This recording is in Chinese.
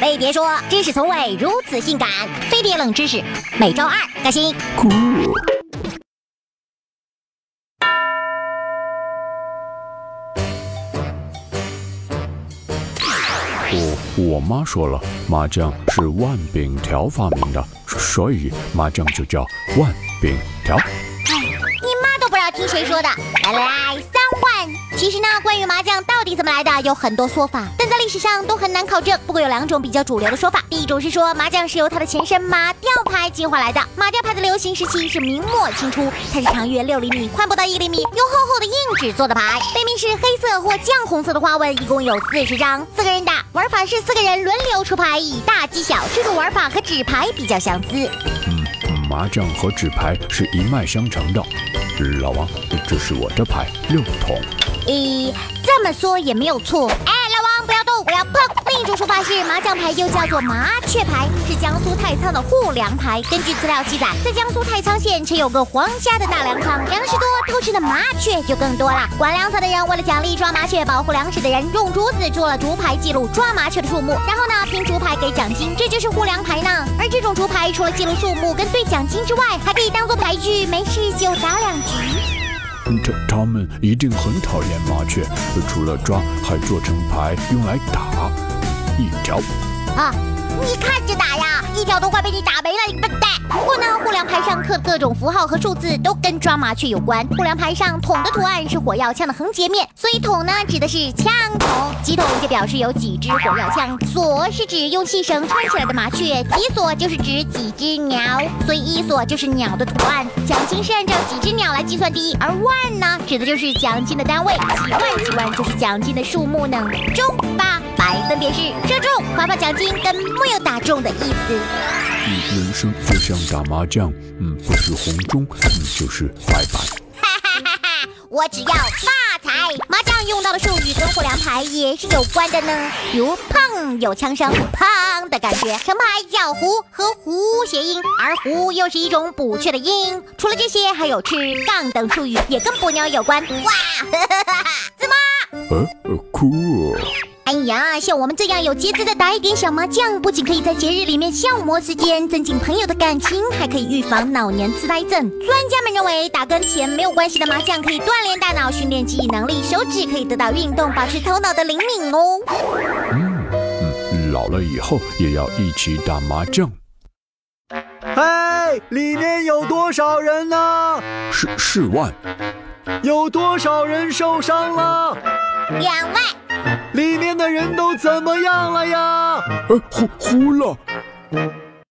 飞碟说：“知识从未如此性感。”飞碟冷知识，每周二更新。酷。我我妈说了，麻将是万饼条发明的，所以麻将就叫万饼条。你妈都不知道听谁说的？来来来。其实呢，关于麻将到底怎么来的，有很多说法，但在历史上都很难考证。不过有两种比较主流的说法。第一种是说，麻将是由它的前身马吊牌进化来的。马吊牌的流行时期是明末清初，它是长约六厘米、宽不到一厘米，用厚厚的硬纸做的牌，背面是黑色或酱红色的花纹，一共有四十张，四个人打。玩法是四个人轮流出牌，以大击小。这种玩法和纸牌比较相似。嗯，麻将和纸牌是一脉相承的。老王，这是我的牌，六筒。咦，这么说也没有错。哎，老王不要动，我要碰。另一种说法是，麻将牌又叫做麻雀牌，是江苏太仓的护粮牌。根据资料记载，在江苏太仓县曾有个皇家的大粮仓，粮食多，偷吃的麻雀就更多了。管粮仓的人为了奖励抓麻雀、保护粮食的人，用竹子做了竹牌，记录抓麻雀的数目，然后呢，凭竹牌给奖金，这就是护粮牌呢。而这种竹牌除了记录数目跟兑奖金之外，还可以当做牌具，没事就打两局。他他们一定很讨厌麻雀，除了抓，还做成牌用来打。一条啊，你看着打呀，一条都快被你打没了，你笨蛋！不过呢，护粮牌上刻的各种符号和数字都跟抓麻雀有关。护粮牌上筒的图案是火药枪的横截面，所以筒呢指的是枪筒，几筒就表示有几支火药枪。锁是指用细绳穿起来的麻雀，几锁就是指几只鸟，所以一锁就是鸟的图案。奖金是按照几只鸟来计算的，而万呢指的就是奖金的单位，几万几万就是奖金的数目呢。中八百分别是射中，发发奖金跟没有打中的意思。人生就像打麻将，嗯，不是红中，嗯，就是白白。哈哈哈哈我只要发财。麻将用到的术语跟护粮牌也是有关的呢，比如砰有枪声，砰的感觉，成牌叫胡和胡谐音，而胡又是一种补缺的音。除了这些，还有吃杠等术语也跟捕鸟有关。哇哈哈哈，怎么？呃，酷。哎呀，像我们这样有节制的打一点小麻将，不仅可以在节日里面消磨时间，增进朋友的感情，还可以预防老年痴呆症。专家们认为，打跟钱没有关系的麻将可以锻炼大脑，训练记忆能力，手指可以得到运动，保持头脑的灵敏哦。嗯嗯，老了以后也要一起打麻将。嗨，里面有多少人呢？十四万。有多少人受伤了？两万。的人都怎么样了呀？呃，糊糊了。